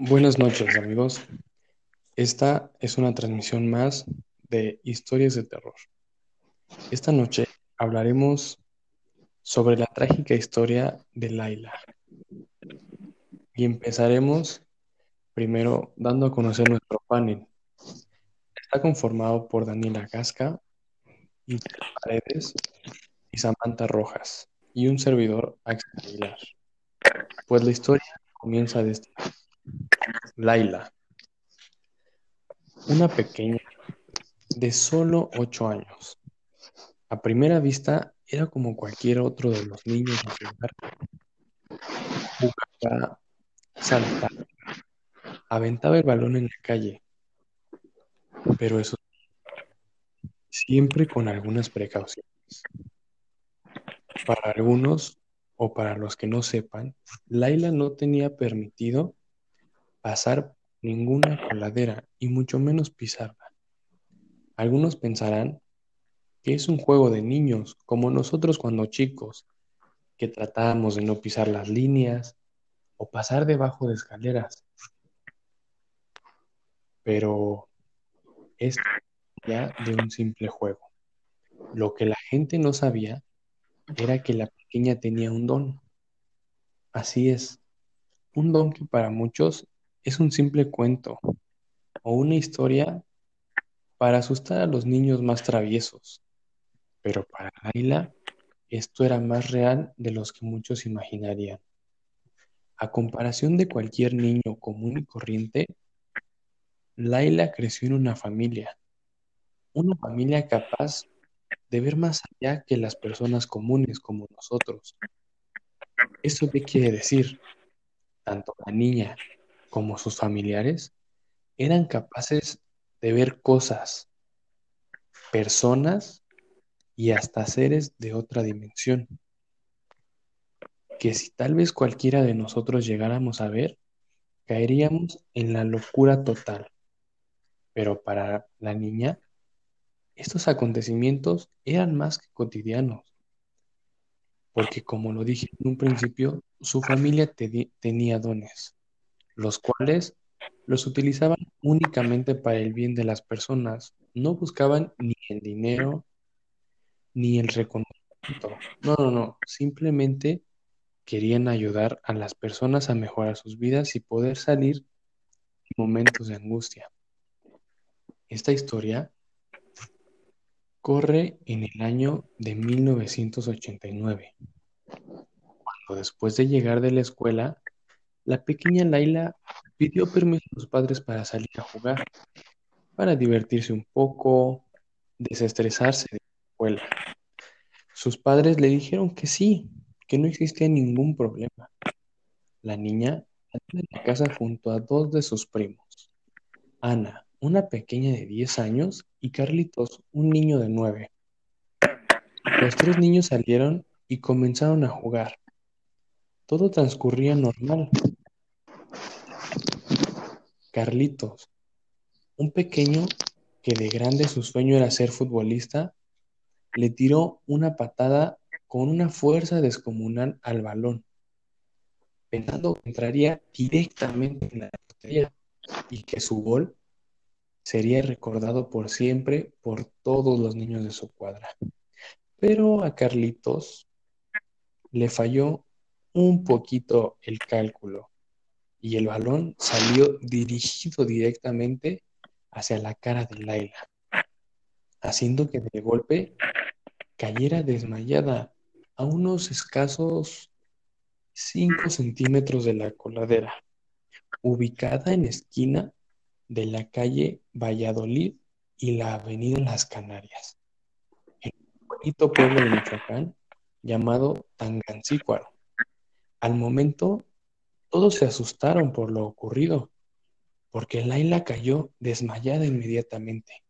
Buenas noches, amigos. Esta es una transmisión más de historias de terror. Esta noche hablaremos sobre la trágica historia de Laila. Y empezaremos primero dando a conocer nuestro panel. Está conformado por Daniela Gasca, Isabel Paredes y Samantha Rojas, y un servidor, Axel Aguilar. Pues la historia comienza de esta Laila, una pequeña de solo ocho años. A primera vista era como cualquier otro de los niños de su hogar. Saltaba, aventaba el balón en la calle, pero eso siempre con algunas precauciones. Para algunos, o para los que no sepan, Laila no tenía permitido pasar ninguna coladera y mucho menos pisarla. Algunos pensarán que es un juego de niños, como nosotros cuando chicos, que tratábamos de no pisar las líneas o pasar debajo de escaleras. Pero es ya de un simple juego. Lo que la gente no sabía era que la pequeña tenía un don. Así es, un don que para muchos es un simple cuento o una historia para asustar a los niños más traviesos. Pero para Laila esto era más real de los que muchos imaginarían. A comparación de cualquier niño común y corriente, Laila creció en una familia, una familia capaz de ver más allá que las personas comunes como nosotros. ¿Esto qué quiere decir? Tanto la niña como sus familiares eran capaces de ver cosas, personas y hasta seres de otra dimensión, que si tal vez cualquiera de nosotros llegáramos a ver, caeríamos en la locura total. Pero para la niña, estos acontecimientos eran más que cotidianos, porque como lo dije en un principio, su familia tenía dones los cuales los utilizaban únicamente para el bien de las personas. No buscaban ni el dinero ni el reconocimiento. No, no, no. Simplemente querían ayudar a las personas a mejorar sus vidas y poder salir en momentos de angustia. Esta historia corre en el año de 1989, cuando después de llegar de la escuela, la pequeña Laila pidió permiso a sus padres para salir a jugar, para divertirse un poco, desestresarse de la escuela. Sus padres le dijeron que sí, que no existía ningún problema. La niña salió de la casa junto a dos de sus primos, Ana, una pequeña de 10 años, y Carlitos, un niño de 9. Los tres niños salieron y comenzaron a jugar. Todo transcurría normal, Carlitos, un pequeño que de grande su sueño era ser futbolista, le tiró una patada con una fuerza descomunal al balón, pensando que entraría directamente en la portería y que su gol sería recordado por siempre por todos los niños de su cuadra. Pero a Carlitos le falló un poquito el cálculo y el balón salió dirigido directamente hacia la cara de Laila, haciendo que de golpe cayera desmayada a unos escasos 5 centímetros de la coladera, ubicada en esquina de la calle Valladolid y la avenida Las Canarias, en un bonito pueblo de Michoacán llamado Tangancícuaro. Al momento todos se asustaron por lo ocurrido, porque Laila cayó desmayada inmediatamente.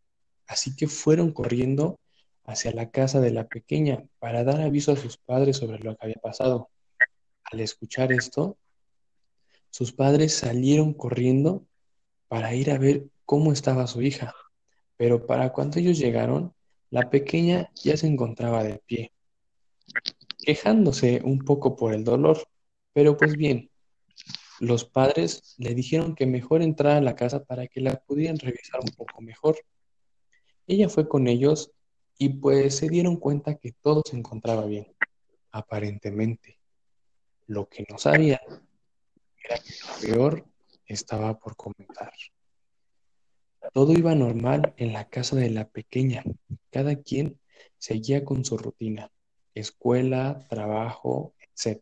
Así que fueron corriendo hacia la casa de la pequeña para dar aviso a sus padres sobre lo que había pasado. Al escuchar esto, sus padres salieron corriendo para ir a ver cómo estaba su hija. Pero para cuando ellos llegaron, la pequeña ya se encontraba de pie, quejándose un poco por el dolor. Pero pues bien, Los padres le dijeron que mejor entrara a la casa para que la pudieran revisar un poco mejor. Ella fue con ellos y pues se dieron cuenta que todo se encontraba bien, aparentemente. Lo que no sabían era que lo peor estaba por comenzar. Todo iba normal en la casa de la pequeña. Cada quien seguía con su rutina, escuela, trabajo, etc.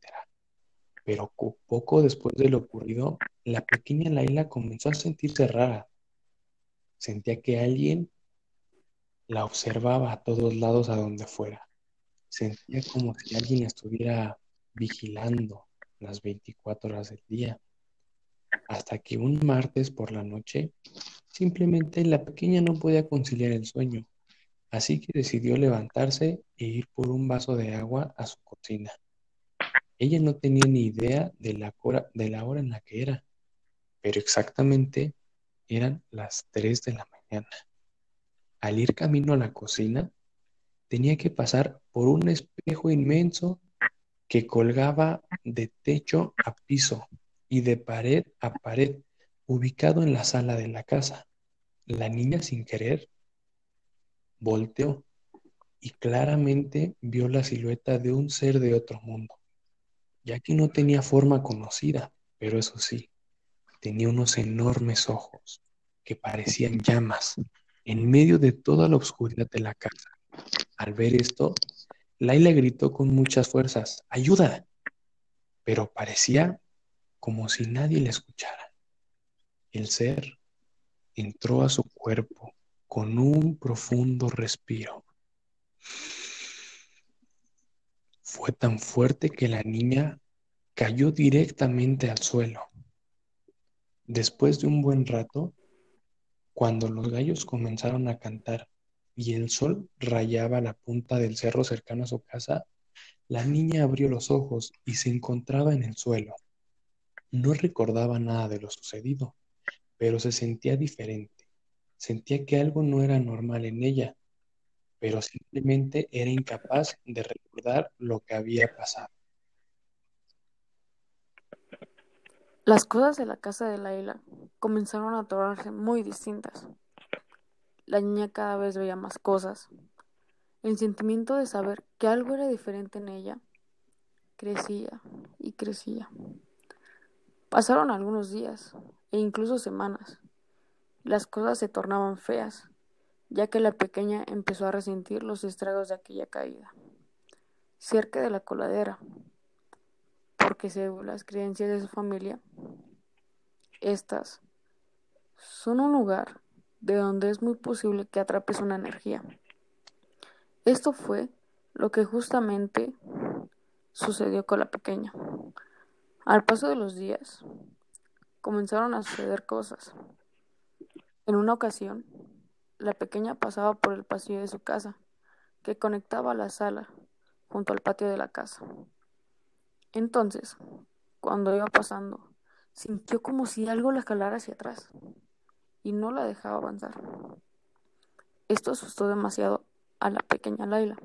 Pero poco después de lo ocurrido, la pequeña Laila comenzó a sentirse rara. Sentía que alguien la observaba a todos lados a donde fuera. Sentía como si alguien estuviera vigilando las 24 horas del día. Hasta que un martes por la noche, simplemente la pequeña no podía conciliar el sueño. Así que decidió levantarse e ir por un vaso de agua a su cocina. Ella no tenía ni idea de la, hora, de la hora en la que era, pero exactamente eran las 3 de la mañana. Al ir camino a la cocina, tenía que pasar por un espejo inmenso que colgaba de techo a piso y de pared a pared, ubicado en la sala de la casa. La niña sin querer volteó y claramente vio la silueta de un ser de otro mundo ya que no tenía forma conocida, pero eso sí, tenía unos enormes ojos que parecían llamas en medio de toda la oscuridad de la casa. Al ver esto, Laila gritó con muchas fuerzas, ¡ayuda! Pero parecía como si nadie la escuchara. El ser entró a su cuerpo con un profundo respiro fue tan fuerte que la niña cayó directamente al suelo. Después de un buen rato, cuando los gallos comenzaron a cantar y el sol rayaba la punta del cerro cercano a su casa, la niña abrió los ojos y se encontraba en el suelo. No recordaba nada de lo sucedido, pero se sentía diferente. Sentía que algo no era normal en ella pero simplemente era incapaz de recordar lo que había pasado. Las cosas de la casa de Laila comenzaron a tornarse muy distintas. La niña cada vez veía más cosas. El sentimiento de saber que algo era diferente en ella crecía y crecía. Pasaron algunos días e incluso semanas. Las cosas se tornaban feas ya que la pequeña empezó a resentir los estragos de aquella caída, cerca de la coladera, porque según las creencias de su familia, estas son un lugar de donde es muy posible que atrapes una energía. Esto fue lo que justamente sucedió con la pequeña. Al paso de los días, comenzaron a suceder cosas. En una ocasión, la pequeña pasaba por el pasillo de su casa, que conectaba a la sala, junto al patio de la casa. Entonces, cuando iba pasando, sintió como si algo la jalara hacia atrás y no la dejaba avanzar. Esto asustó demasiado a la pequeña Laila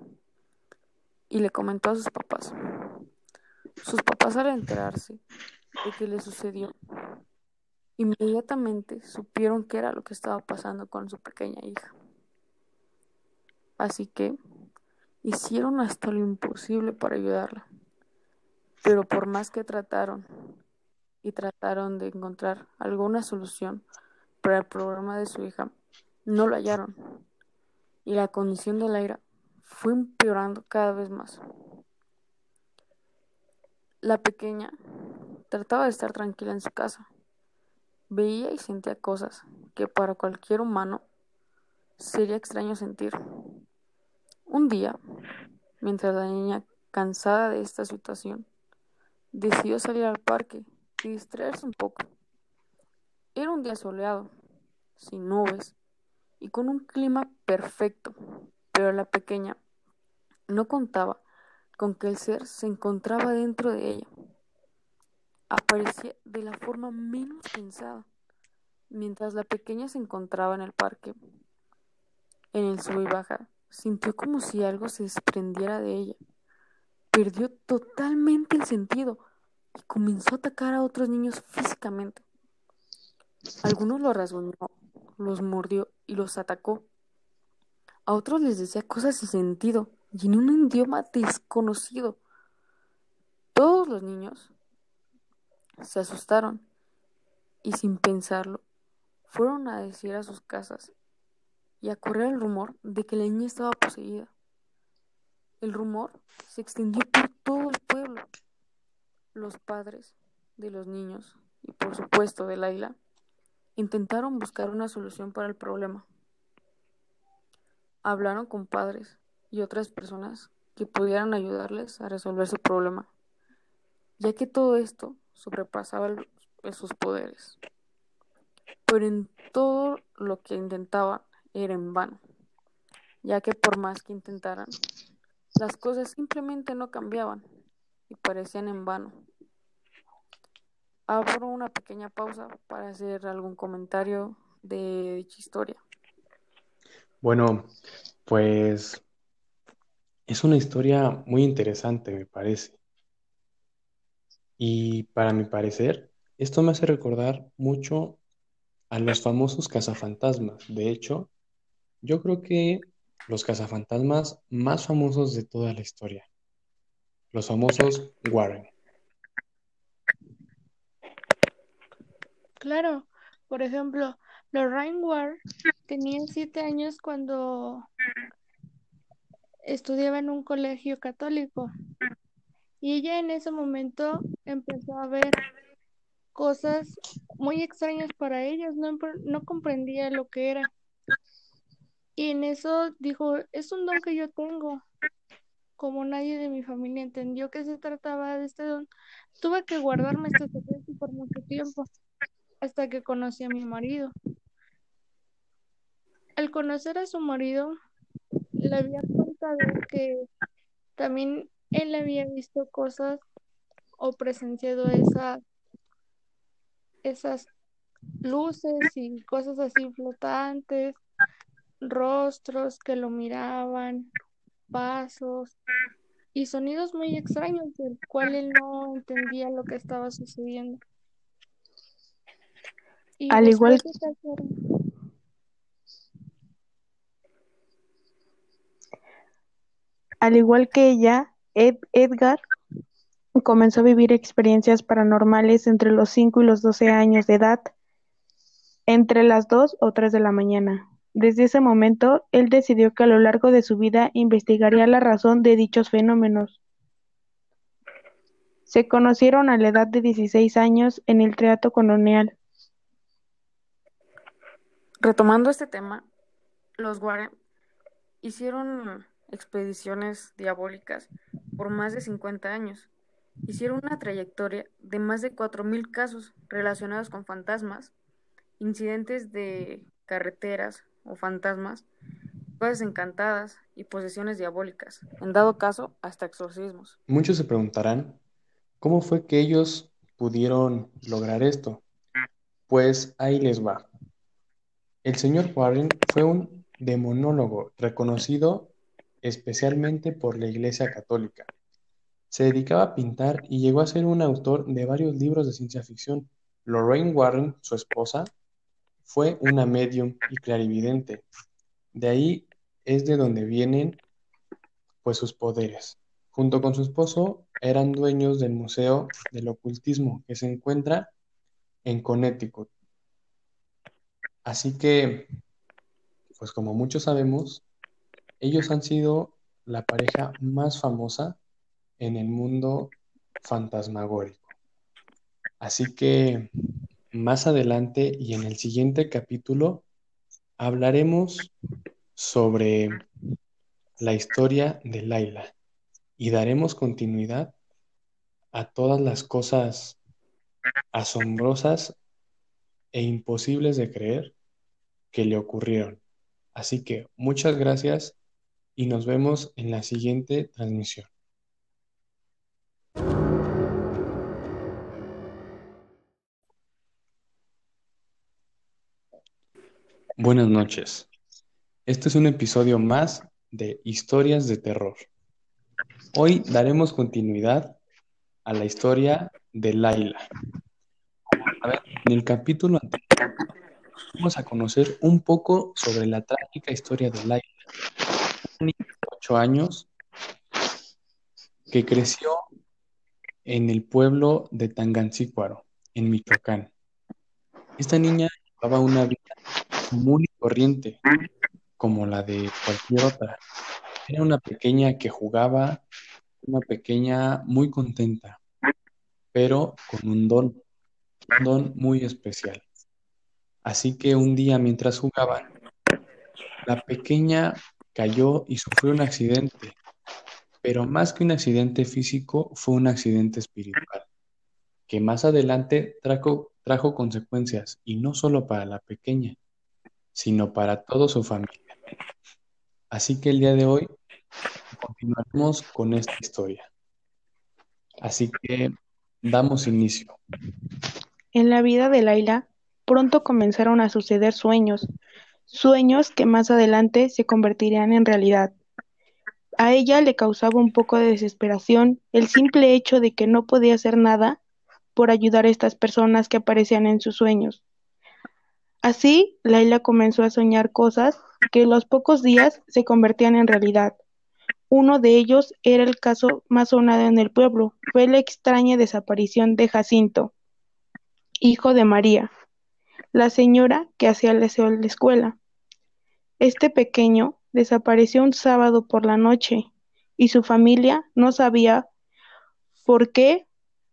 y le comentó a sus papás. Sus papás al enterarse de que le sucedió Inmediatamente supieron qué era lo que estaba pasando con su pequeña hija. Así que hicieron hasta lo imposible para ayudarla. Pero por más que trataron y trataron de encontrar alguna solución para el problema de su hija, no lo hallaron. Y la condición de Laira fue empeorando cada vez más. La pequeña trataba de estar tranquila en su casa, Veía y sentía cosas que para cualquier humano sería extraño sentir. Un día, mientras la niña, cansada de esta situación, decidió salir al parque y distraerse un poco. Era un día soleado, sin nubes y con un clima perfecto, pero la pequeña no contaba con que el ser se encontraba dentro de ella aparecía de la forma menos pensada. Mientras la pequeña se encontraba en el parque, en el sub y baja, sintió como si algo se desprendiera de ella. Perdió totalmente el sentido. y comenzó a atacar a otros niños físicamente. Algunos los rasguñó, los mordió y los atacó. A otros les decía cosas sin sentido y en un idioma desconocido. Todos los niños se asustaron y sin pensarlo fueron a decir a sus casas y a correr el rumor de que la niña estaba poseída. El rumor se extendió por todo el pueblo. Los padres de los niños y por supuesto de Laila intentaron buscar una solución para el problema. Hablaron con padres y otras personas que pudieran ayudarles a resolver su problema, ya que todo esto sobrepasaba sus poderes. Pero en todo lo que intentaban era en vano, ya que por más que intentaran, las cosas simplemente no cambiaban y parecían en vano. Abro una pequeña pausa para hacer algún comentario de dicha historia. Bueno, pues es una historia muy interesante, me parece. Y para mi parecer, esto me hace recordar mucho a los famosos cazafantasmas. De hecho, yo creo que los cazafantasmas más famosos de toda la historia. Los famosos Warren. Claro, por ejemplo, Lorraine Warren tenía siete años cuando estudiaba en un colegio católico y ella en ese momento empezó a ver cosas muy extrañas para ellas, no, no comprendía lo que era. Y en eso dijo, es un don que yo tengo. Como nadie de mi familia entendió que se trataba de este don, tuve que guardarme este secreto por mucho tiempo, hasta que conocí a mi marido. Al conocer a su marido, le había contado que también él había visto cosas o presenciado esas esas luces y cosas así flotantes rostros que lo miraban, pasos y sonidos muy extraños del cual él no entendía lo que estaba sucediendo. Y al igual al igual que ella, Edgar comenzó a vivir experiencias paranormales entre los 5 y los 12 años de edad, entre las 2 o 3 de la mañana. Desde ese momento, él decidió que a lo largo de su vida investigaría la razón de dichos fenómenos. Se conocieron a la edad de 16 años en el Teatro Colonial. Retomando este tema, los Warren hicieron expediciones diabólicas por más de 50 años. Hicieron una trayectoria de más de 4.000 casos relacionados con fantasmas, incidentes de carreteras, o fantasmas, cosas encantadas y posesiones diabólicas, en dado caso hasta exorcismos. Muchos se preguntarán, ¿cómo fue que ellos pudieron lograr esto? Pues ahí les va. El señor Warren fue un demonólogo reconocido especialmente por la Iglesia Católica. Se dedicaba a pintar y llegó a ser un autor de varios libros de ciencia ficción. Lorraine Warren, su esposa, fue una medium y clarividente. De ahí es de donde vienen pues sus poderes. Junto con su esposo eran dueños del Museo del Ocultismo que se encuentra en Connecticut. Así que, pues como muchos sabemos, ellos han sido la pareja más famosa en el mundo fantasmagórico. Así que más adelante y en el siguiente capítulo hablaremos sobre la historia de Laila y daremos continuidad a todas las cosas asombrosas e imposibles de creer que le ocurrieron. Así que muchas gracias y nos vemos en la siguiente transmisión. Buenas noches. Este es un episodio más de Historias de Terror. Hoy daremos continuidad a la historia de Laila. En el capítulo anterior vamos a conocer un poco sobre la trágica historia de Laila, niña de 8 años que creció en el pueblo de Tangancícuaro, en Michoacán. Esta niña llevaba una vida muy corriente, como la de cualquier otra. Era una pequeña que jugaba, una pequeña muy contenta, pero con un don, un don muy especial. Así que un día mientras jugaban, la pequeña cayó y sufrió un accidente, pero más que un accidente físico, fue un accidente espiritual, que más adelante trajo, trajo consecuencias, y no solo para la pequeña, sino para toda su familia. Así que el día de hoy continuaremos con esta historia. Así que damos inicio. En la vida de Laila pronto comenzaron a suceder sueños, sueños que más adelante se convertirían en realidad. A ella le causaba un poco de desesperación el simple hecho de que no podía hacer nada por ayudar a estas personas que aparecían en sus sueños. Así, Laila comenzó a soñar cosas que los pocos días se convertían en realidad. Uno de ellos era el caso más sonado en el pueblo, fue la extraña desaparición de Jacinto, hijo de María, la señora que hacía el aseo en la escuela. Este pequeño desapareció un sábado por la noche y su familia no sabía por qué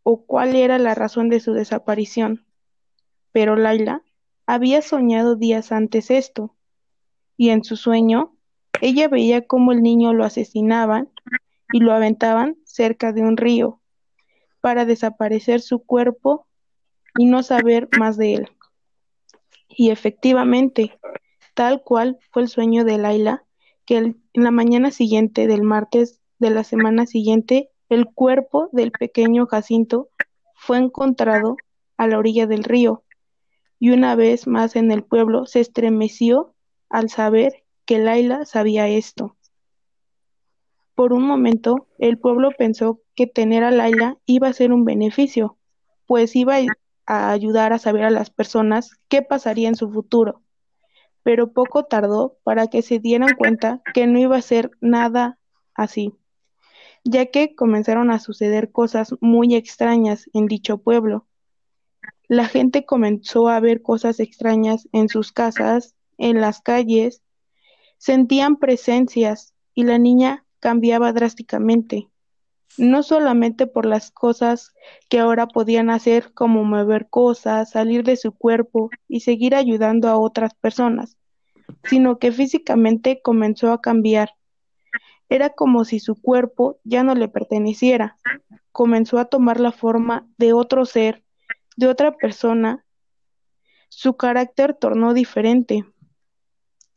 o cuál era la razón de su desaparición. Pero Laila había soñado días antes esto, y en su sueño ella veía cómo el niño lo asesinaban y lo aventaban cerca de un río para desaparecer su cuerpo y no saber más de él. Y efectivamente, tal cual fue el sueño de Laila, que en la mañana siguiente del martes de la semana siguiente, el cuerpo del pequeño Jacinto fue encontrado a la orilla del río, y una vez más en el pueblo se estremeció al saber que Laila sabía esto. Por un momento, el pueblo pensó que tener a Laila iba a ser un beneficio, pues iba a ayudar a saber a las personas qué pasaría en su futuro. Pero poco tardó para que se dieran cuenta que no iba a ser nada así, ya que comenzaron a suceder cosas muy extrañas en dicho pueblo. La gente comenzó a ver cosas extrañas en sus casas, en las calles, sentían presencias y la niña cambiaba drásticamente, no solamente por las cosas que ahora podían hacer como mover cosas, salir de su cuerpo y seguir ayudando a otras personas, sino que físicamente comenzó a cambiar. Era como si su cuerpo ya no le perteneciera, comenzó a tomar la forma de otro ser, de otra persona. Su carácter tornó diferente,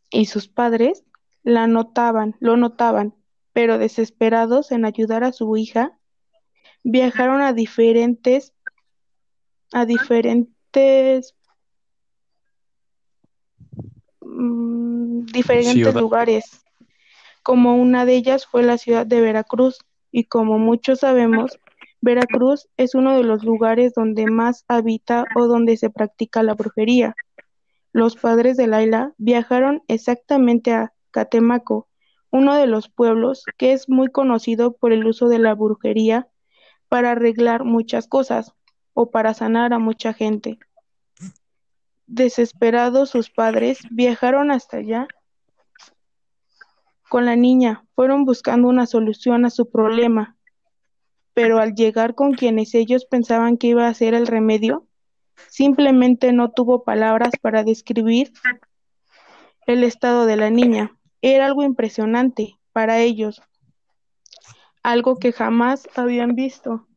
y sus padres la notaban, lo notaban, pero desesperados en ayudar a su hija, viajaron a diferentes a diferentes mm, diferentes lugares, como una de ellas fue la ciudad de Veracruz, y como muchos sabemos, Veracruz es uno de los lugares donde más habita o donde se practica la brujería. Los padres de Laila viajaron exactamente a Catemaco, uno de los pueblos que es muy conocido por el uso de la brujería para arreglar muchas cosas o para sanar a mucha gente. Desesperados sus padres viajaron hasta allá con la niña, fueron buscando una solución a su problema, pero al llegar con quienes ellos pensaban que iba a ser el remedio, Simplemente no tuvo palabras para describir el estado de la niña. Era algo impresionante para ellos, algo que jamás habían visto.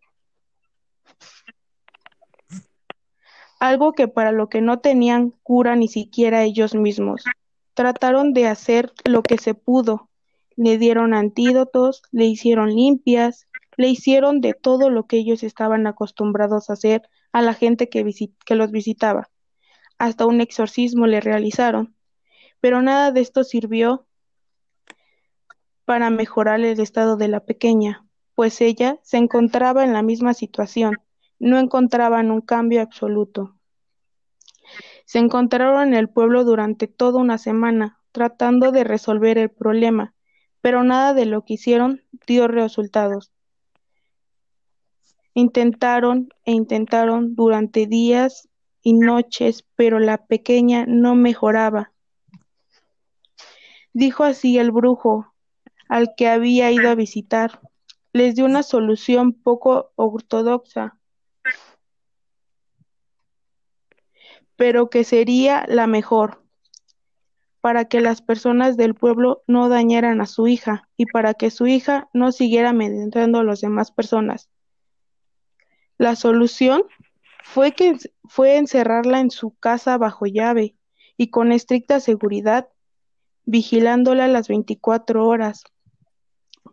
Algo que para lo que no tenían cura ni siquiera ellos mismos. Trataron de hacer lo que se pudo. Le dieron antídotos, le hicieron limpias, le hicieron de todo lo que ellos estaban acostumbrados a hacer a la gente que, que los visitaba. Hasta un exorcismo le realizaron, pero nada de esto sirvió para mejorar el estado de la pequeña, pues ella se encontraba en la misma situación, no encontraban un cambio absoluto. Se encontraron en el pueblo durante toda una semana, tratando de resolver el problema, pero nada de lo que hicieron dio resultados. Intentaron e intentaron durante días y noches, pero la pequeña no mejoraba. Dijo así el brujo, al que había ido a visitar. Les dio una solución poco ortodoxa, pero que sería la mejor, para que las personas del pueblo no dañaran a su hija y para que su hija no siguiera amedrentando a las demás personas. La solución fue que fue encerrarla en su casa bajo llave y con estricta seguridad, vigilándola las 24 horas,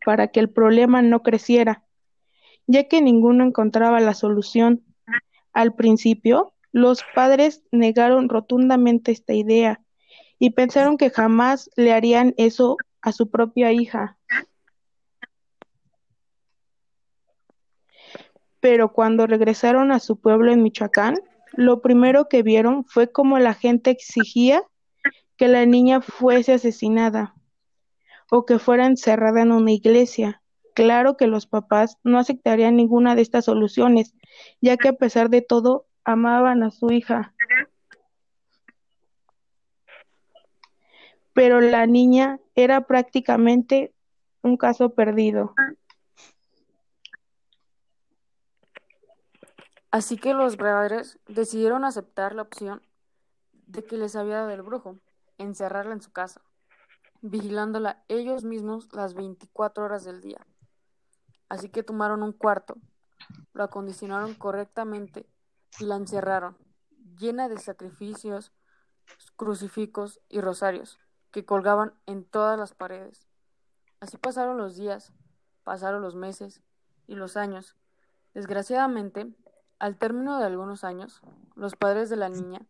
para que el problema no creciera, ya que ninguno encontraba la solución. Al principio, los padres negaron rotundamente esta idea y pensaron que jamás le harían eso a su propia hija. Pero cuando regresaron a su pueblo en Michoacán, lo primero que vieron fue cómo la gente exigía que la niña fuese asesinada o que fuera encerrada en una iglesia. Claro que los papás no aceptarían ninguna de estas soluciones, ya que a pesar de todo amaban a su hija. Pero la niña era prácticamente un caso perdido. Así que los padres decidieron aceptar la opción de que les había dado el brujo, encerrarla en su casa, vigilándola ellos mismos las 24 horas del día. Así que tomaron un cuarto, lo acondicionaron correctamente la encerraron, llena de sacrificios, crucifijos y rosarios, que colgaban en todas las paredes. Así pasaron los días, pasaron los meses y los años. Desgraciadamente, al término de algunos años, los padres de la niña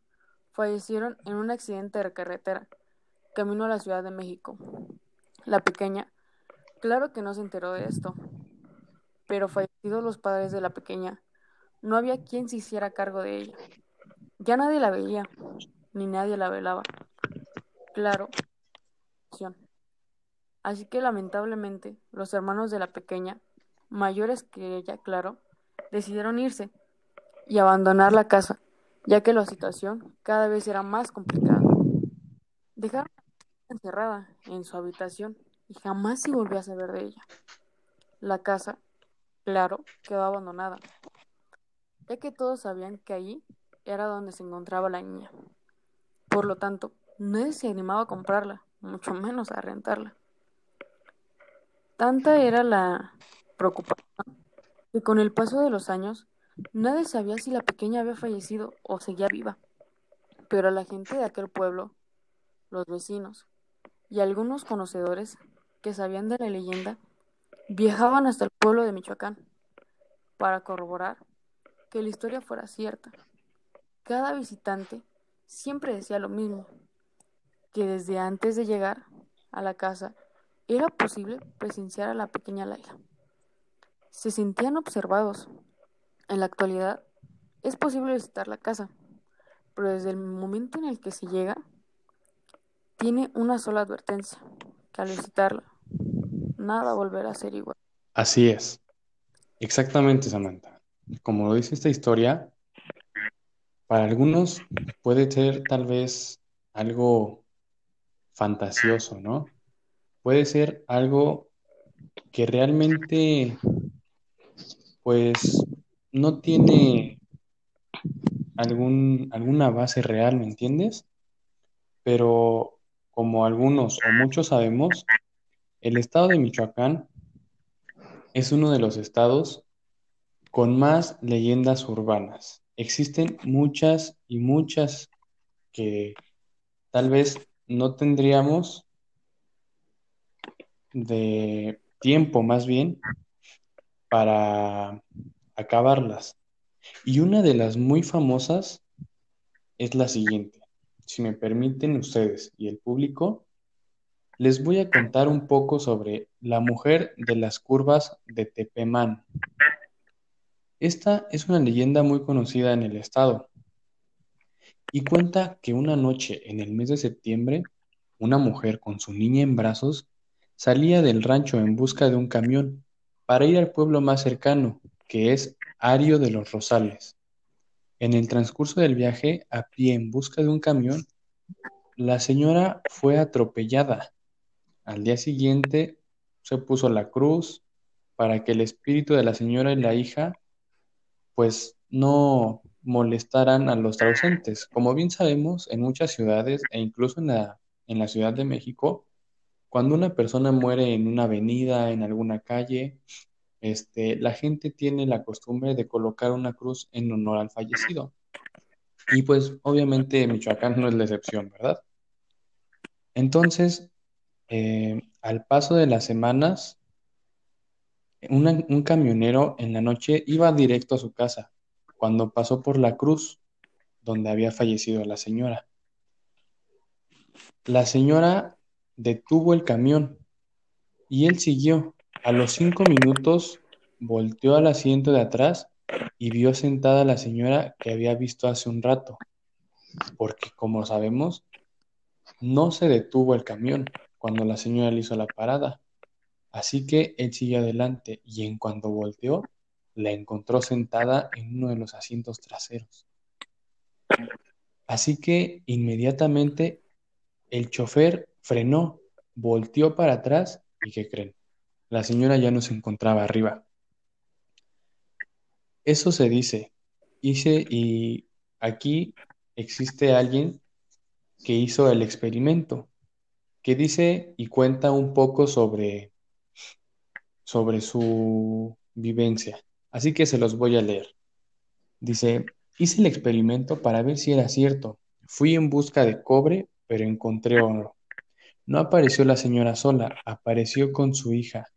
fallecieron en un accidente de carretera, camino a la Ciudad de México. La pequeña, claro que no se enteró de esto, pero fallecidos los padres de la pequeña, no había quien se hiciera cargo de ella. Ya nadie la veía, ni nadie la velaba. Claro. Así que lamentablemente los hermanos de la pequeña, mayores que ella, claro, decidieron irse y abandonar la casa, ya que la situación cada vez era más complicada. Dejaron encerrada en su habitación y jamás se volvió a saber de ella. La casa, claro, quedó abandonada ya que todos sabían que allí era donde se encontraba la niña. Por lo tanto, nadie se animaba a comprarla, mucho menos a rentarla. Tanta era la preocupación que con el paso de los años nadie sabía si la pequeña había fallecido o seguía viva. Pero la gente de aquel pueblo, los vecinos y algunos conocedores que sabían de la leyenda viajaban hasta el pueblo de Michoacán para corroborar que la historia fuera cierta. Cada visitante siempre decía lo mismo, que desde antes de llegar a la casa era posible presenciar a la pequeña Laila. Se sentían observados. En la actualidad es posible visitar la casa, pero desde el momento en el que se llega, tiene una sola advertencia, que al visitarla, nada volverá a ser igual. Así es. Exactamente, Samantha como lo dice esta historia, para algunos puede ser tal vez algo fantasioso, ¿no? Puede ser algo que realmente, pues, no tiene algún, alguna base real, ¿me entiendes? Pero como algunos o muchos sabemos, el estado de Michoacán es uno de los estados con más leyendas urbanas. Existen muchas y muchas que tal vez no tendríamos de tiempo más bien para acabarlas. Y una de las muy famosas es la siguiente. Si me permiten ustedes y el público, les voy a contar un poco sobre la mujer de las curvas de Tepemán. Esta es una leyenda muy conocida en el estado y cuenta que una noche en el mes de septiembre, una mujer con su niña en brazos salía del rancho en busca de un camión para ir al pueblo más cercano, que es Ario de los Rosales. En el transcurso del viaje, a pie en busca de un camión, la señora fue atropellada. Al día siguiente se puso la cruz para que el espíritu de la señora y la hija pues no molestaran a los ausentes. Como bien sabemos, en muchas ciudades e incluso en la, en la Ciudad de México, cuando una persona muere en una avenida, en alguna calle, este, la gente tiene la costumbre de colocar una cruz en honor al fallecido. Y pues obviamente Michoacán no es la excepción, ¿verdad? Entonces, eh, al paso de las semanas, un camionero en la noche iba directo a su casa cuando pasó por la cruz donde había fallecido la señora. La señora detuvo el camión y él siguió. A los cinco minutos volteó al asiento de atrás y vio sentada a la señora que había visto hace un rato, porque como sabemos, no se detuvo el camión cuando la señora le hizo la parada. Así que él siguió adelante y en cuanto volteó, la encontró sentada en uno de los asientos traseros. Así que inmediatamente el chofer frenó, volteó para atrás y ¿qué creen? La señora ya no se encontraba arriba. Eso se dice. Hice y aquí existe alguien que hizo el experimento, que dice y cuenta un poco sobre, sobre su vivencia. Así que se los voy a leer. Dice, hice el experimento para ver si era cierto. Fui en busca de cobre, pero encontré oro. No apareció la señora sola, apareció con su hija,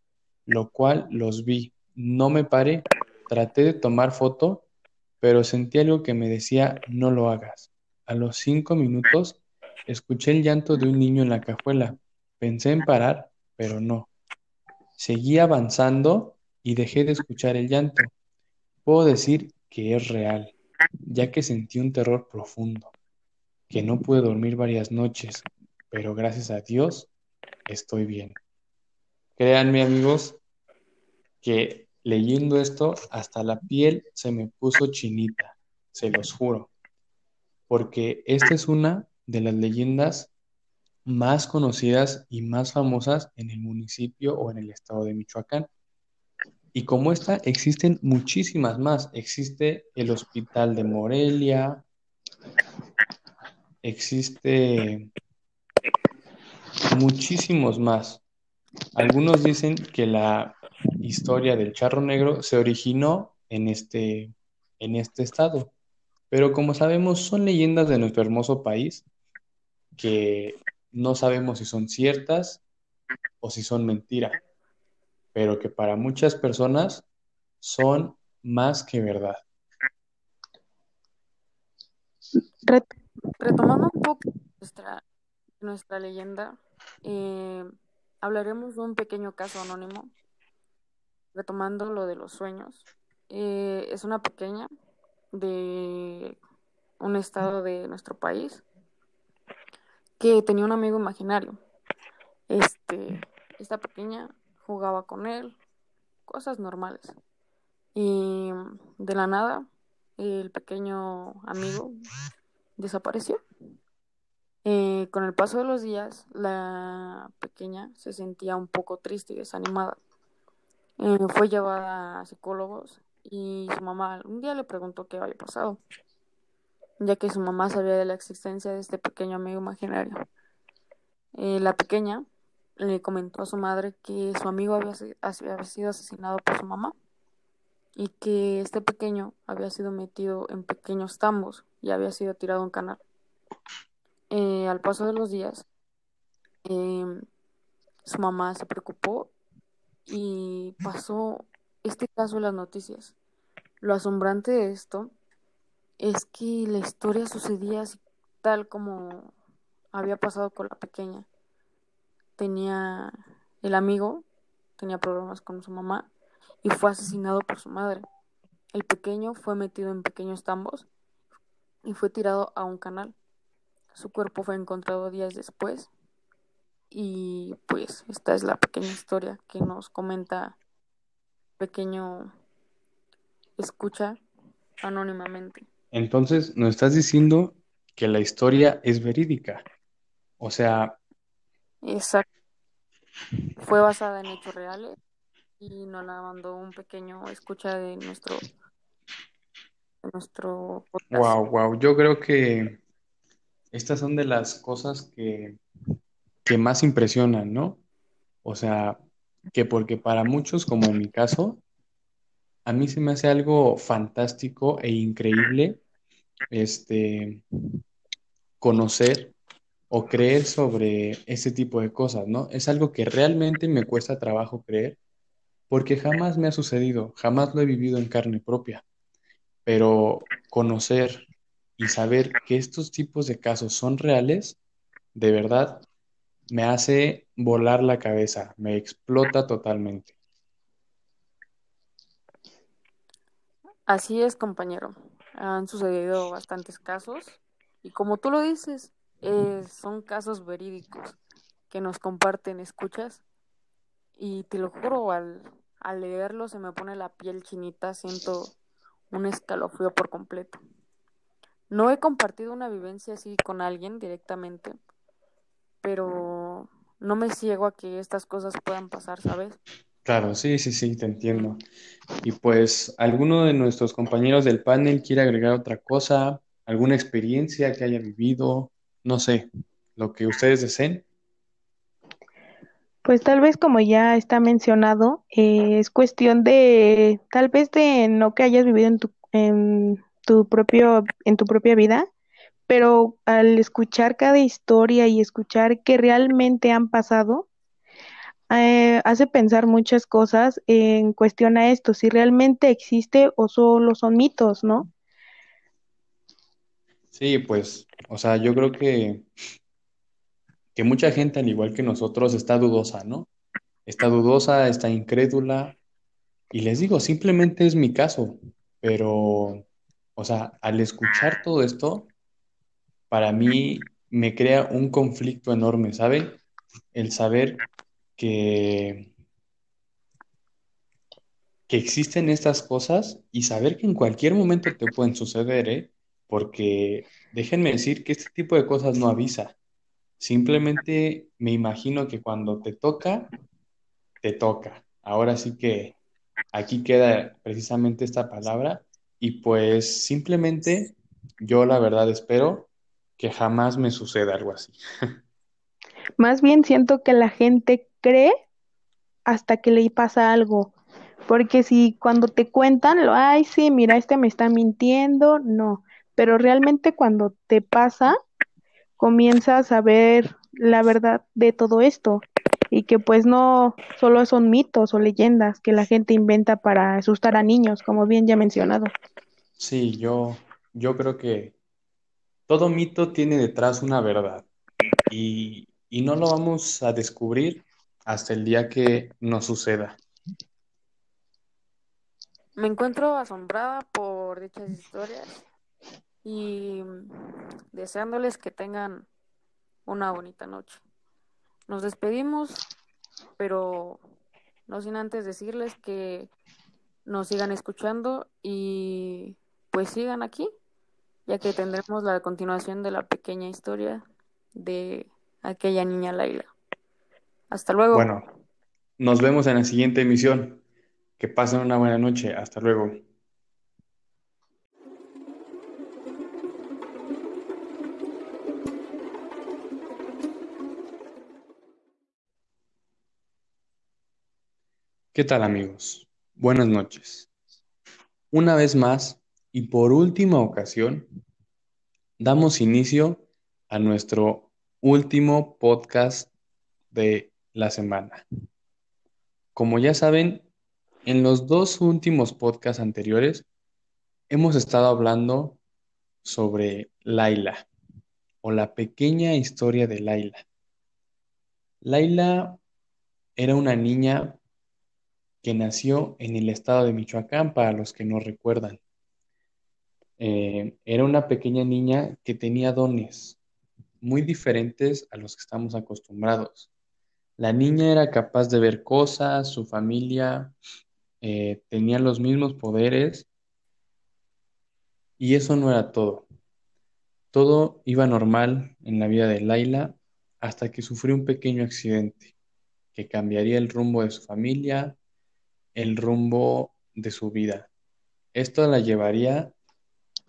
lo cual los vi. No me paré, traté de tomar foto, pero sentí algo que me decía, no lo hagas. A los cinco minutos escuché el llanto de un niño en la cajuela. Pensé en parar, pero no. Seguí avanzando y dejé de escuchar el llanto. Puedo decir que es real, ya que sentí un terror profundo, que no pude dormir varias noches, pero gracias a Dios estoy bien. Créanme amigos que leyendo esto hasta la piel se me puso chinita, se los juro, porque esta es una de las leyendas más conocidas y más famosas en el municipio o en el estado de Michoacán. Y como esta, existen muchísimas más. Existe el Hospital de Morelia, existe muchísimos más. Algunos dicen que la historia del charro negro se originó en este, en este estado, pero como sabemos son leyendas de nuestro hermoso país que no sabemos si son ciertas o si son mentiras pero que para muchas personas son más que verdad. Retomando un poco nuestra, leyenda, eh, hablaremos de un pequeño caso anónimo, retomando lo de los sueños. Eh, es una pequeña de un estado de nuestro país que tenía un amigo imaginario. Este, esta pequeña jugaba con él, cosas normales. Y de la nada, el pequeño amigo desapareció. Eh, con el paso de los días, la pequeña se sentía un poco triste y desanimada. Eh, fue llevada a psicólogos y su mamá un día le preguntó qué había pasado, ya que su mamá sabía de la existencia de este pequeño amigo imaginario. Eh, la pequeña le comentó a su madre que su amigo había, sido asesinado por su mamá y que este pequeño había sido metido en pequeños tambos y había sido tirado a un canal. Eh, al paso de los días, em, su mamá se preocupó y pasó este caso en las noticias. Lo asombrante de esto es que la historia sucedía así, tal como había pasado con la pequeña tenía el amigo, tenía problemas con su mamá y fue asesinado por su madre. El pequeño fue metido en pequeños tambos y fue tirado a un canal. Su cuerpo fue encontrado días después y pues esta es la pequeña historia que nos comenta pequeño escucha anónimamente. Entonces, nos estás diciendo que la historia es verídica. O sea, Exacto. Fue basada en hechos reales y nos la mandó un pequeño escucha de nuestro de nuestro podcast. wow, wow. Yo creo que estas son de las cosas que, que más impresionan, ¿no? O sea, que porque para muchos, como en mi caso, a mí se me hace algo fantástico e increíble este, conocer o creer sobre ese tipo de cosas, ¿no? Es algo que realmente me cuesta trabajo creer porque jamás me ha sucedido, jamás lo he vivido en carne propia, pero conocer y saber que estos tipos de casos son reales, de verdad, me hace volar la cabeza, me explota totalmente. Así es, compañero. Han sucedido bastantes casos y como tú lo dices, eh, son casos verídicos que nos comparten escuchas y te lo juro, al, al leerlo se me pone la piel chinita, siento un escalofrío por completo. No he compartido una vivencia así con alguien directamente, pero no me ciego a que estas cosas puedan pasar, ¿sabes? Claro, sí, sí, sí, te entiendo. Y pues, ¿alguno de nuestros compañeros del panel quiere agregar otra cosa? ¿Alguna experiencia que haya vivido? No sé, lo que ustedes deseen. Pues tal vez como ya está mencionado, eh, es cuestión de tal vez de no que hayas vivido en tu, en tu propio, en tu propia vida, pero al escuchar cada historia y escuchar que realmente han pasado, eh, hace pensar muchas cosas en cuestión a esto, si realmente existe o solo son mitos, ¿no? Sí, pues, o sea, yo creo que, que mucha gente, al igual que nosotros, está dudosa, ¿no? Está dudosa, está incrédula. Y les digo, simplemente es mi caso, pero, o sea, al escuchar todo esto, para mí me crea un conflicto enorme, ¿saben? El saber que, que existen estas cosas y saber que en cualquier momento te pueden suceder, ¿eh? Porque déjenme decir que este tipo de cosas no avisa. Simplemente me imagino que cuando te toca, te toca. Ahora sí que aquí queda precisamente esta palabra y pues simplemente yo la verdad espero que jamás me suceda algo así. Más bien siento que la gente cree hasta que le pasa algo. Porque si cuando te cuentan, lo, ay, sí, mira, este me está mintiendo, no. Pero realmente cuando te pasa, comienzas a ver la verdad de todo esto. Y que pues no solo son mitos o leyendas que la gente inventa para asustar a niños, como bien ya mencionado. Sí, yo, yo creo que todo mito tiene detrás una verdad y, y no lo vamos a descubrir hasta el día que nos suceda. Me encuentro asombrada por dichas historias y deseándoles que tengan una bonita noche. Nos despedimos, pero no sin antes decirles que nos sigan escuchando y pues sigan aquí, ya que tendremos la continuación de la pequeña historia de aquella niña Laila. Hasta luego. Bueno, nos vemos en la siguiente emisión. Que pasen una buena noche. Hasta luego. ¿Qué tal amigos? Buenas noches. Una vez más y por última ocasión, damos inicio a nuestro último podcast de la semana. Como ya saben, en los dos últimos podcasts anteriores hemos estado hablando sobre Laila o la pequeña historia de Laila. Laila era una niña que nació en el estado de Michoacán, para los que no recuerdan. Eh, era una pequeña niña que tenía dones muy diferentes a los que estamos acostumbrados. La niña era capaz de ver cosas, su familia eh, tenía los mismos poderes y eso no era todo. Todo iba normal en la vida de Laila hasta que sufrió un pequeño accidente que cambiaría el rumbo de su familia, el rumbo de su vida. Esto la llevaría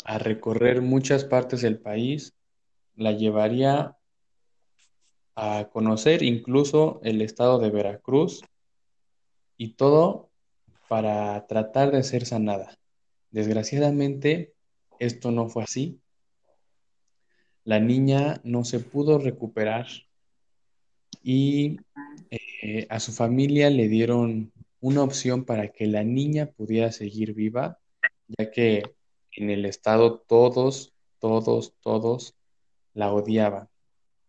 a recorrer muchas partes del país, la llevaría a conocer incluso el estado de Veracruz y todo para tratar de ser sanada. Desgraciadamente, esto no fue así. La niña no se pudo recuperar y eh, a su familia le dieron una opción para que la niña pudiera seguir viva, ya que en el estado todos, todos, todos la odiaban.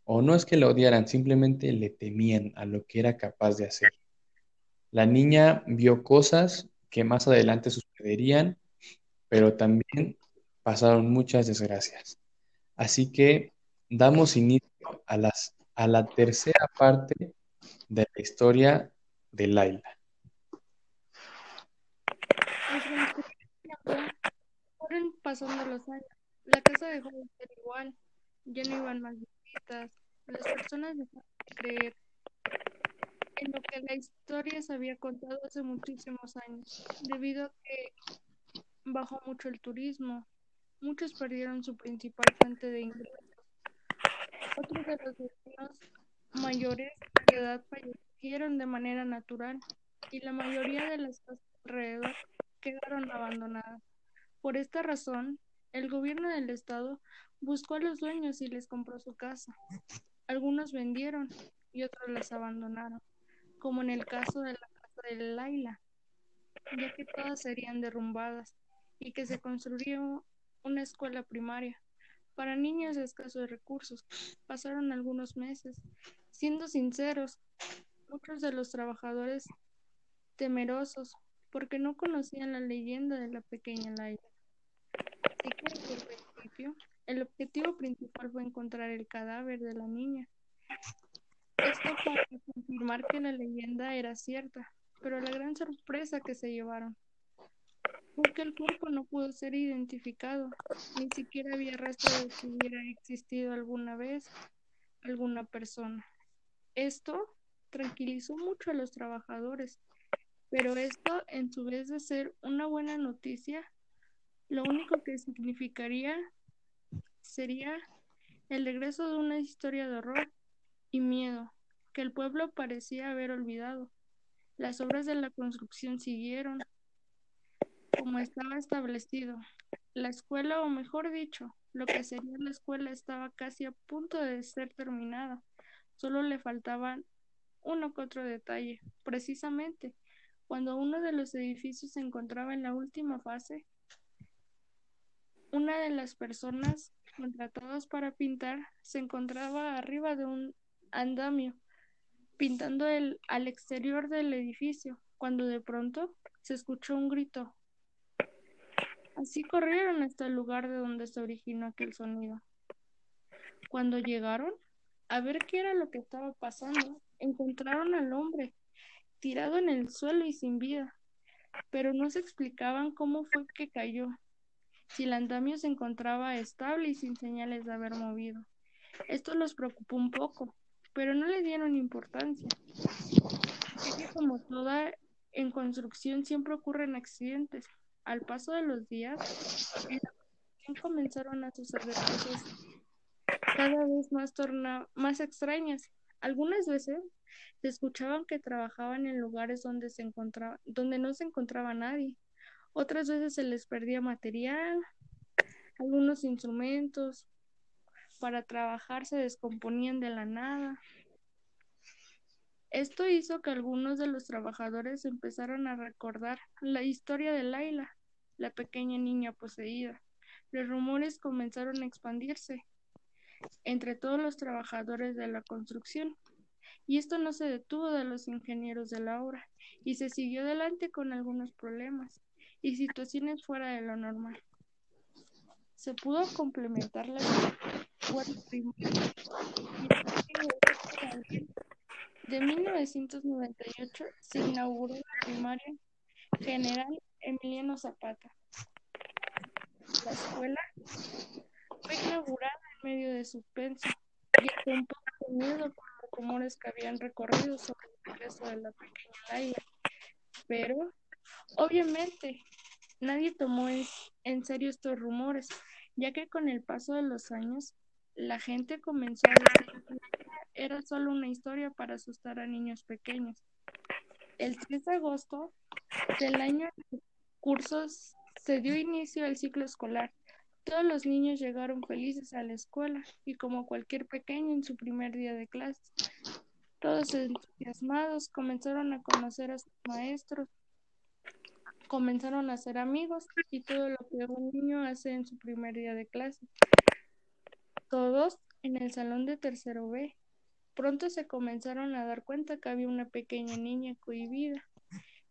O no es que la odiaran, simplemente le temían a lo que era capaz de hacer. La niña vio cosas que más adelante sucederían, pero también pasaron muchas desgracias. Así que damos inicio a, las, a la tercera parte de la historia de Laila. La casa dejó de ser igual. Ya no iban más visitas. Las personas dejaron de creer en lo que la historia se había contado hace muchísimos años, debido a que bajó mucho el turismo. Muchos perdieron su principal fuente de ingresos. Otros de los vecinos mayores de edad fallecieron de manera natural y la mayoría de las casas alrededor quedaron abandonadas. Por esta razón, el gobierno del estado buscó a los dueños y les compró su casa. Algunos vendieron y otros las abandonaron como en el caso de la casa de Laila, ya que todas serían derrumbadas y que se construyó una escuela primaria para niños de escasos recursos. Pasaron algunos meses. Siendo sinceros, muchos de los trabajadores temerosos porque no conocían la leyenda de la pequeña Laila. Así que desde el el objetivo principal fue encontrar el cadáver de la niña esto para confirmar que la leyenda era cierta, pero la gran sorpresa que se llevaron fue que el cuerpo no pudo ser identificado, ni siquiera había rastro de que hubiera existido alguna vez alguna persona. Esto tranquilizó mucho a los trabajadores, pero esto, en su vez de ser una buena noticia, lo único que significaría sería el regreso de una historia de horror y miedo que el pueblo parecía haber olvidado. Las obras de la construcción siguieron como estaba establecido. La escuela, o mejor dicho, lo que sería la escuela estaba casi a punto de ser terminada. Solo le faltaban uno que otro detalle. Precisamente, cuando uno de los edificios se encontraba en la última fase, una de las personas contratadas para pintar se encontraba arriba de un andamio, pintando el, al exterior del edificio, cuando de pronto se escuchó un grito. Así corrieron hasta el lugar de donde se originó aquel sonido. Cuando llegaron a ver qué era lo que estaba pasando, encontraron al hombre tirado en el suelo y sin vida, pero no se explicaban cómo fue que cayó, si el andamio se encontraba estable y sin señales de haber movido. Esto los preocupó un poco, pero no le dieron importancia. Como toda en construcción siempre ocurren accidentes. Al paso de los días, en la comenzaron a suceder cosas cada vez más, torna más extrañas. Algunas veces se escuchaban que trabajaban en lugares donde, se encontraba, donde no se encontraba nadie. Otras veces se les perdía material, algunos instrumentos, para trabajar se descomponían de la nada. Esto hizo que algunos de los trabajadores empezaran a recordar la historia de Laila, la pequeña niña poseída. Los rumores comenzaron a expandirse entre todos los trabajadores de la construcción, y esto no se detuvo de los ingenieros de la obra, y se siguió adelante con algunos problemas y situaciones fuera de lo normal. Se pudo complementar la de 1998 se inauguró la primaria General Emiliano Zapata. La escuela fue inaugurada en medio de suspenso y de miedo por los rumores que habían recorrido sobre el regreso de la pequeña Laila. Pero, obviamente, nadie tomó en serio estos rumores, ya que con el paso de los años, la gente comenzó a decir que era solo una historia para asustar a niños pequeños. El 3 de agosto del año de cursos se dio inicio al ciclo escolar. Todos los niños llegaron felices a la escuela y como cualquier pequeño en su primer día de clases. Todos entusiasmados comenzaron a conocer a sus maestros, comenzaron a ser amigos y todo lo que un niño hace en su primer día de clase. Todos en el salón de tercero B. Pronto se comenzaron a dar cuenta que había una pequeña niña cohibida,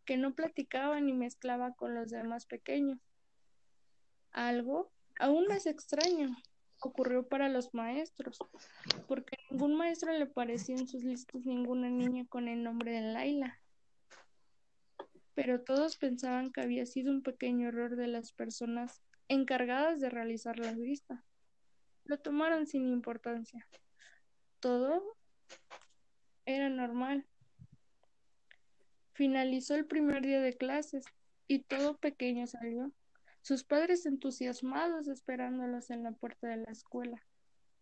que no platicaba ni mezclaba con los demás pequeños. Algo aún más extraño ocurrió para los maestros, porque a ningún maestro le parecía en sus listas ninguna niña con el nombre de Laila. Pero todos pensaban que había sido un pequeño error de las personas encargadas de realizar la lista. Lo tomaron sin importancia. Todo era normal. Finalizó el primer día de clases y todo pequeño salió, sus padres entusiasmados esperándolos en la puerta de la escuela.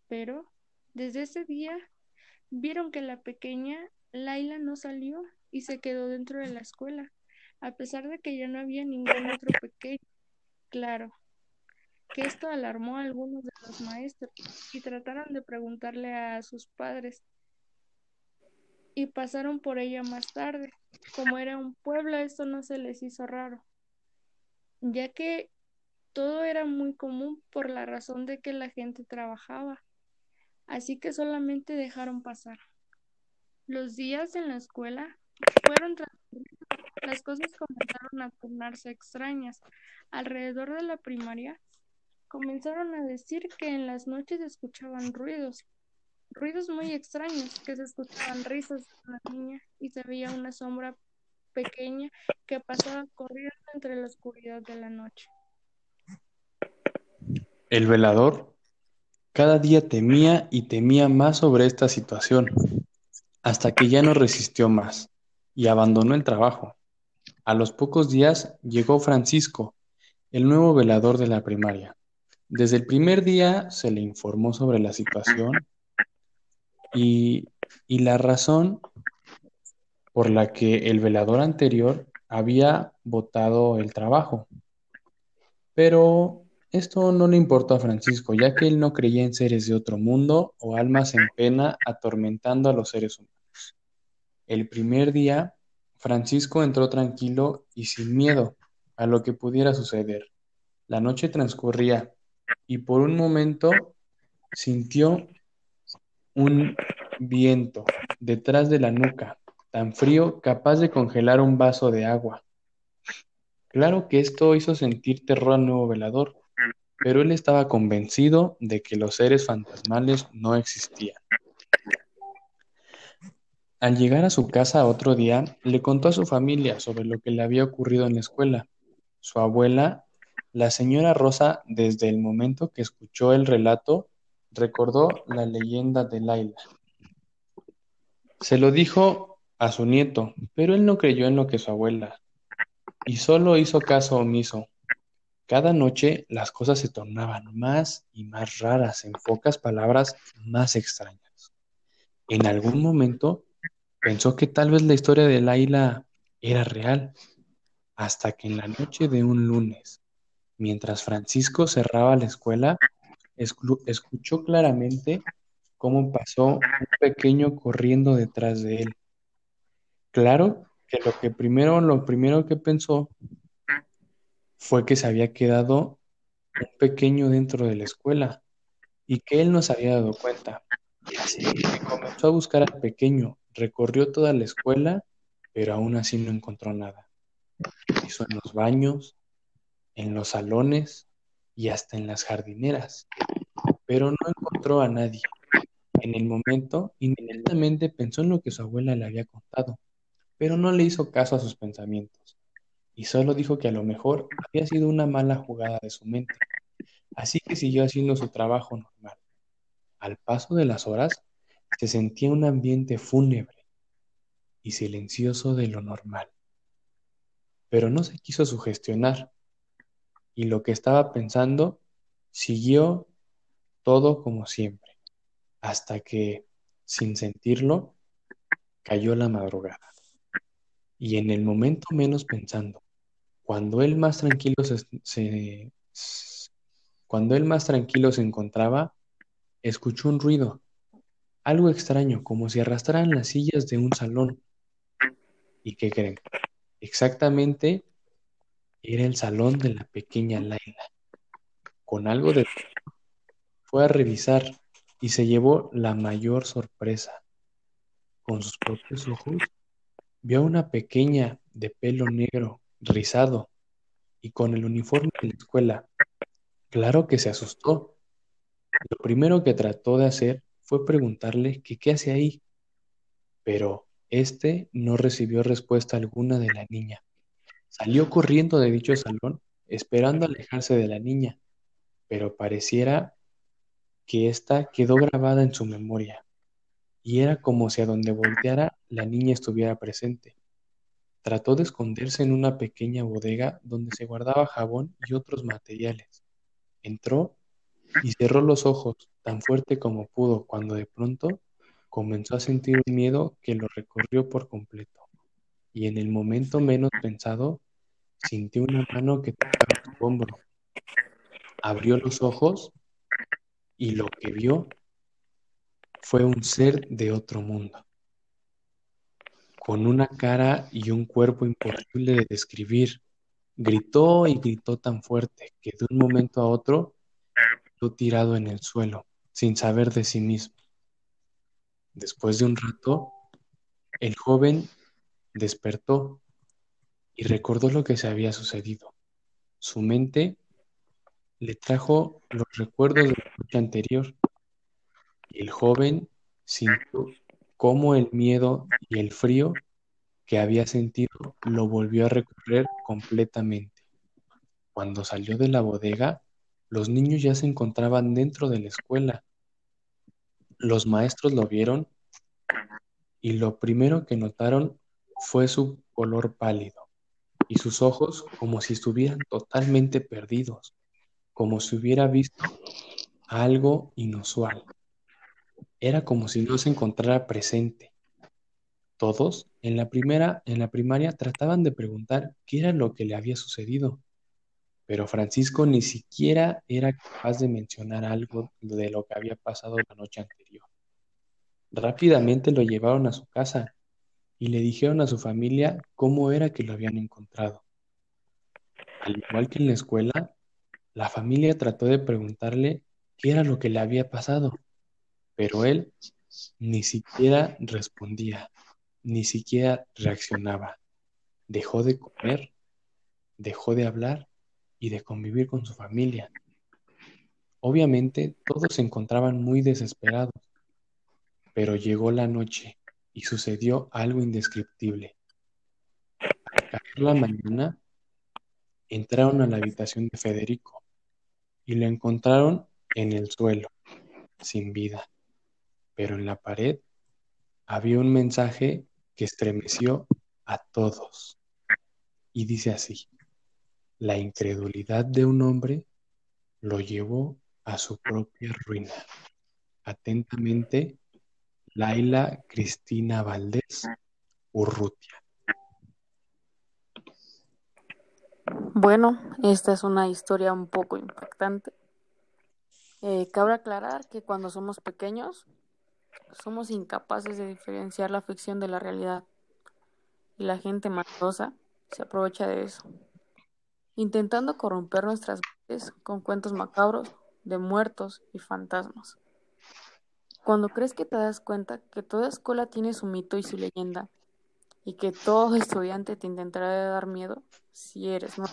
Pero, desde ese día, vieron que la pequeña Laila no salió y se quedó dentro de la escuela, a pesar de que ya no había ningún otro pequeño. Claro, que esto alarmó a algunos de los maestros y trataron de preguntarle a sus padres y pasaron por ella más tarde. Como era un pueblo, esto no se les hizo raro, ya que todo era muy común por la razón de que la gente trabajaba, así que solamente dejaron pasar. Los días en la escuela fueron las cosas comenzaron a tornarse extrañas. Alrededor de la primaria comenzaron a decir que en las noches escuchaban ruidos, ruidos muy extraños, que se escuchaban risas de una niña y se veía una sombra pequeña que pasaba corriendo entre la oscuridad de la noche. El velador cada día temía y temía más sobre esta situación, hasta que ya no resistió más y abandonó el trabajo. A los pocos días llegó Francisco, el nuevo velador de la primaria. Desde el primer día se le informó sobre la situación y, la razón por la que el velador anterior había votado el trabajo. Pero esto no le importó a Francisco, ya que él no creía en seres de otro mundo o almas en pena atormentando a los seres humanos. El primer día, Francisco entró tranquilo y sin miedo a lo que pudiera suceder. La noche transcurría y por un momento sintió un viento detrás de la nuca, tan frío capaz de congelar un vaso de agua. Claro que esto hizo sentir terror al nuevo velador, pero él estaba convencido de que los seres fantasmales no existían. Al llegar a su casa otro día, le contó a su familia sobre lo que le había ocurrido en la escuela. Su abuela, la señora Rosa, desde el momento que escuchó el relato, recordó la leyenda de Laila. Se lo dijo a su nieto, pero él no creyó en lo que su abuela, y solo hizo caso omiso. Cada noche las cosas se tornaban más y más raras, en pocas palabras, más extrañas. En algún momento pensó que tal vez la historia de Laila era real, hasta que en la noche de un lunes, mientras Francisco cerraba la escuela, escuchó claramente cómo pasó un pequeño corriendo detrás de él. Claro que lo que primero, lo primero que pensó fue que se había quedado un pequeño dentro de la escuela y que él no se había dado cuenta. Así comenzó a buscar al pequeño recorrió toda la escuela, pero aún así no encontró nada. Hizo en los baños, en los salones y hasta en las jardineras, pero no encontró a nadie. En el momento, inmediatamente pensó en lo que su abuela le había contado, pero no le hizo caso a sus pensamientos, y solo dijo que a lo mejor había sido una mala jugada de su mente. Así que siguió haciendo su trabajo normal. Al paso de las horas, se sentía un ambiente fúnebre y silencioso de lo normal. Pero no se quiso sugestionar, y lo que estaba pensando siguió todo como siempre hasta que, sin sentirlo, cayó la madrugada. Y en el momento menos pensando, cuando él más tranquilo se, cuando él más tranquilo se encontraba, escuchó un ruido, algo extraño, como si arrastraran las sillas de un salón. ¿Y qué creen? Exactamente era el salón de la pequeña Laila. Con algo de... Fue a revisar y se llevó la mayor sorpresa. Con sus propios ojos vio a una pequeña de pelo negro, rizado, y con el uniforme de la escuela. Claro que se asustó. Lo primero que trató de hacer fue preguntarle que qué hace ahí, pero este no recibió respuesta alguna de la niña. Salió corriendo de dicho salón, esperando alejarse de la niña, pero pareciera que ésta quedó grabada en su memoria, y era como si a donde volteara la niña estuviera presente. Trató de esconderse en una pequeña bodega donde se guardaba jabón y otros materiales. Entró y cerró los ojos tan fuerte como pudo cuando de pronto comenzó a sentir un miedo que lo recorrió por completo. Y en el momento menos pensado, sintió una mano que tocaba su hombro. Abrió los ojos y lo que vio fue un ser de otro mundo, con una cara y un cuerpo imposible de describir. Gritó y gritó tan fuerte que de un momento a otro tirado en el suelo, sin saber de sí mismo. Después de un rato, el joven despertó y recordó lo que se había sucedido. Su mente le trajo los recuerdos de la noche anterior y el joven sintió cómo el miedo y el frío que había sentido lo volvió a recorrer completamente. Cuando salió de la bodega, los niños ya se encontraban dentro de la escuela. Los maestros lo vieron y lo primero que notaron fue su color pálido y sus ojos como si estuvieran totalmente perdidos como si hubiera visto algo inusual. Era como si no se encontrara presente. Todos en la primera, en la primaria trataban de preguntar qué era lo que le había sucedido, pero Francisco ni siquiera era capaz de mencionar algo de lo que había pasado la noche anterior. Rápidamente lo llevaron a su casa y le dijeron a su familia cómo era que lo habían encontrado. Al igual que en la escuela, la familia trató de preguntarle qué era lo que le había pasado, pero él ni siquiera respondía, ni siquiera reaccionaba. Dejó de comer, dejó de hablar y de convivir con su familia. Obviamente todos se encontraban muy desesperados, pero llegó la noche y sucedió algo indescriptible. Al caer la mañana, entraron a la habitación de Federico y lo encontraron en el suelo, sin vida. Pero en la pared había un mensaje que estremeció a todos. Y dice así, la incredulidad de un hombre lo llevó a su propia ruina. Atentamente, Laila Cristina Valdés Urrutia. Bueno, esta es una historia un poco impactante. Eh, cabe aclarar que cuando somos pequeños somos incapaces de diferenciar la ficción de la realidad y la gente matosa se aprovecha de eso, intentando corromper nuestras mentes con cuentos macabros de muertos y fantasmas. Cuando crees que te das cuenta que toda escuela tiene su mito y su leyenda, y que todo estudiante te intentará dar miedo, si eres no.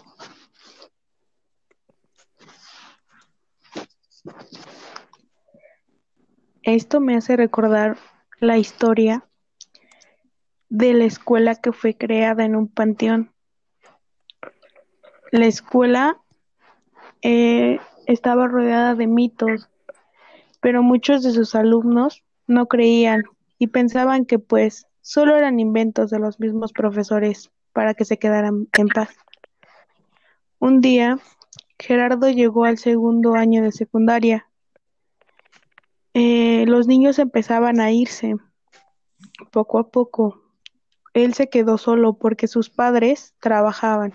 Esto me hace recordar la historia de la escuela que fue creada en un panteón. La escuela eh, estaba rodeada de mitos, pero muchos de sus alumnos no creían y pensaban que pues solo eran inventos de los mismos profesores para que se quedaran en paz. Un día, Gerardo llegó al segundo año de secundaria. Eh, los niños empezaban a irse poco a poco. Él se quedó solo porque sus padres trabajaban.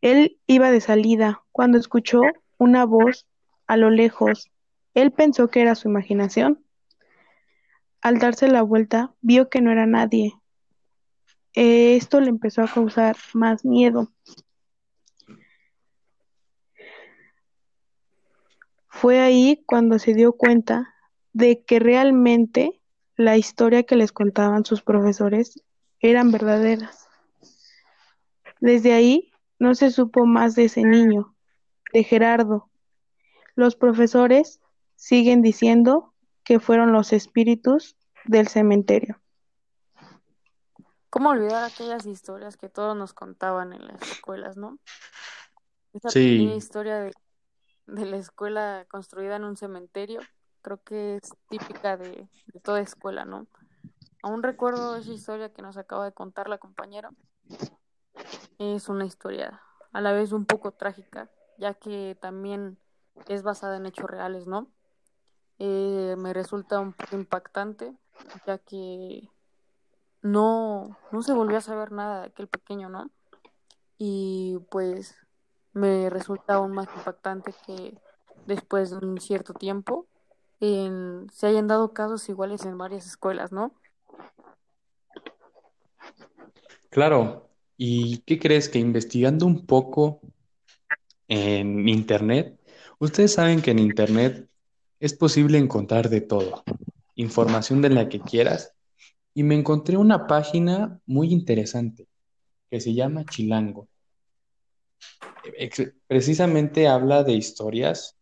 Él iba de salida cuando escuchó una voz a lo lejos. Él pensó que era su imaginación. Al darse la vuelta, vio que no era nadie. Esto le empezó a causar más miedo. Fue ahí cuando se dio cuenta de que realmente la historia que les contaban sus profesores eran verdaderas. Desde ahí no se supo más de ese niño, de Gerardo. Los profesores siguen diciendo que fueron los espíritus del cementerio. ¿Cómo olvidar aquellas historias que todos nos contaban en las escuelas, no? Esa Sí. pequeña historia de, de la escuela construida en un cementerio, creo que es típica de, de toda escuela, ¿no? Aún recuerdo esa historia que nos acaba de contar la compañera. Es una historia a la vez un poco trágica, ya que también es basada en hechos reales, ¿no? Eh, me resulta un poco impactante, ya que no, no se volvió a saber nada de aquel pequeño, ¿no? Y pues me resulta aún más impactante que después de un cierto tiempo en- se hayan dado casos iguales en varias escuelas, ¿no? Claro, ¿y qué crees que investigando un poco en Internet, ustedes saben que en Internet es posible encontrar de todo, información de la que quieras, y me encontré una página muy interesante que se llama Chilango. Precisamente habla de historias,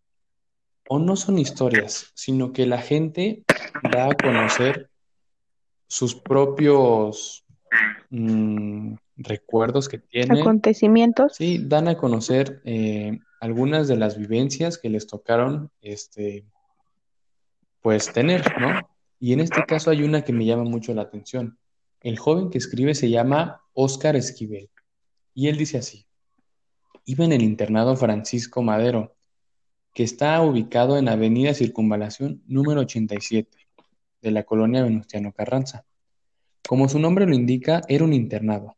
o no son historias, sino que la gente da a conocer sus propios mm, recuerdos que tiene. Acontecimientos. Sí, dan a conocer eh, algunas de las vivencias que les tocaron, este, pues tener, ¿no? Y en este caso hay una que me llama mucho la atención. El joven que escribe se llama Óscar Esquivel y él dice así, iba en el internado Francisco Madero, que está ubicado en Avenida Circunvalación número 87 de la colonia Venustiano Carranza. Como su nombre lo indica, era un internado,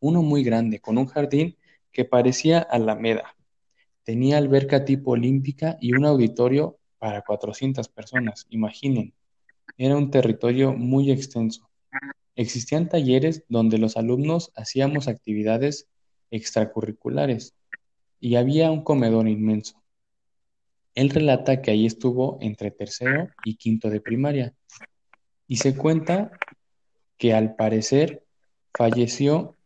uno muy grande, con un jardín que parecía alameda. Tenía alberca tipo olímpica y un auditorio para 400 personas, imaginen. Era un territorio muy extenso. Existían talleres donde los alumnos hacíamos actividades extracurriculares y había un comedor inmenso. Él relata que ahí estuvo entre tercero y quinto de primaria y se cuenta que al parecer falleció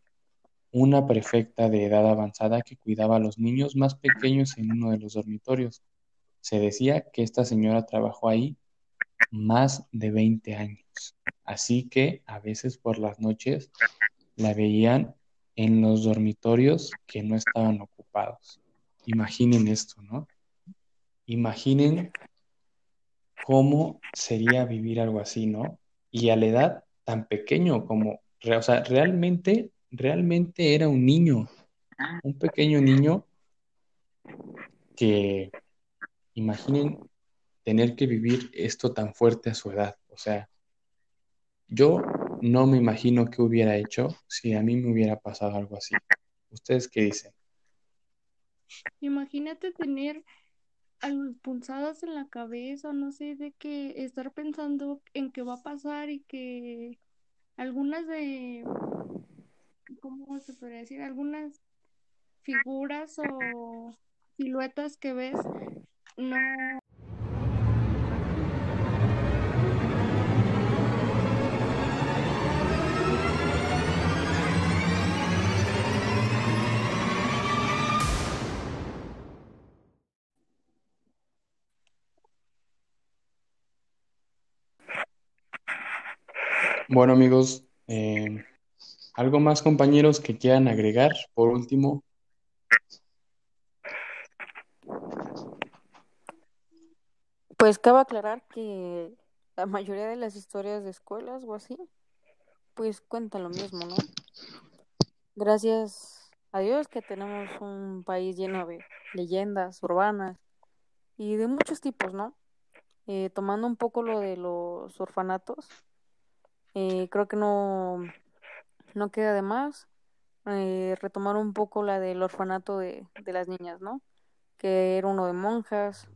una prefecta de edad avanzada que cuidaba a los niños más pequeños en uno de los dormitorios. Se decía que esta señora trabajó ahí más de 20 años, así que a veces por las noches la veían en los dormitorios que no estaban ocupados. Imaginen esto, ¿no? Imaginen cómo sería vivir algo así, ¿no? Y a la edad tan pequeño como, o sea, realmente, realmente era un niño, un pequeño niño que, imaginen tener que vivir esto tan fuerte a su edad. O sea, yo no me imagino qué hubiera hecho si a mí me hubiera pasado algo así. ¿Ustedes qué dicen? Imagínate tener punzadas en la cabeza, no sé, de que estar pensando en qué va a pasar y que algunas de, ¿cómo se podría decir? Algunas figuras o siluetas que ves no Bueno amigos, eh, ¿algo más, compañeros, que quieran agregar? Por último, Pues cabe aclarar que la mayoría de las historias de escuelas o así, pues cuentan lo mismo, ¿no? Gracias a Dios que tenemos un país lleno de leyendas urbanas y de muchos tipos, ¿no? Eh, tomando un poco lo de los orfanatos, eh, creo que no, no queda de más eh, retomar un poco la del orfanato de, de las niñas, ¿no? Que era uno de monjas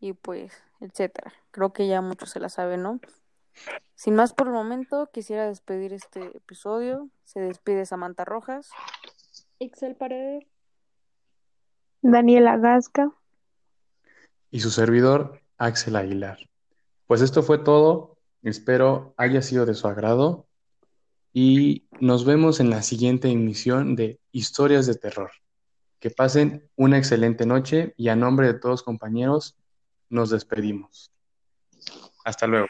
y pues, etcétera. Creo que ya muchos se la saben, ¿no? Sin más por el momento, quisiera despedir este episodio. Se despide Samantha Rojas. Ixel Paredes. Daniela Gasca. y su servidor, Axel Aguilar. Pues esto fue todo. Espero haya sido de su agrado y nos vemos en la siguiente emisión de Historias de Terror. Que pasen una excelente noche y a nombre de todos compañeros nos despedimos. Hasta luego.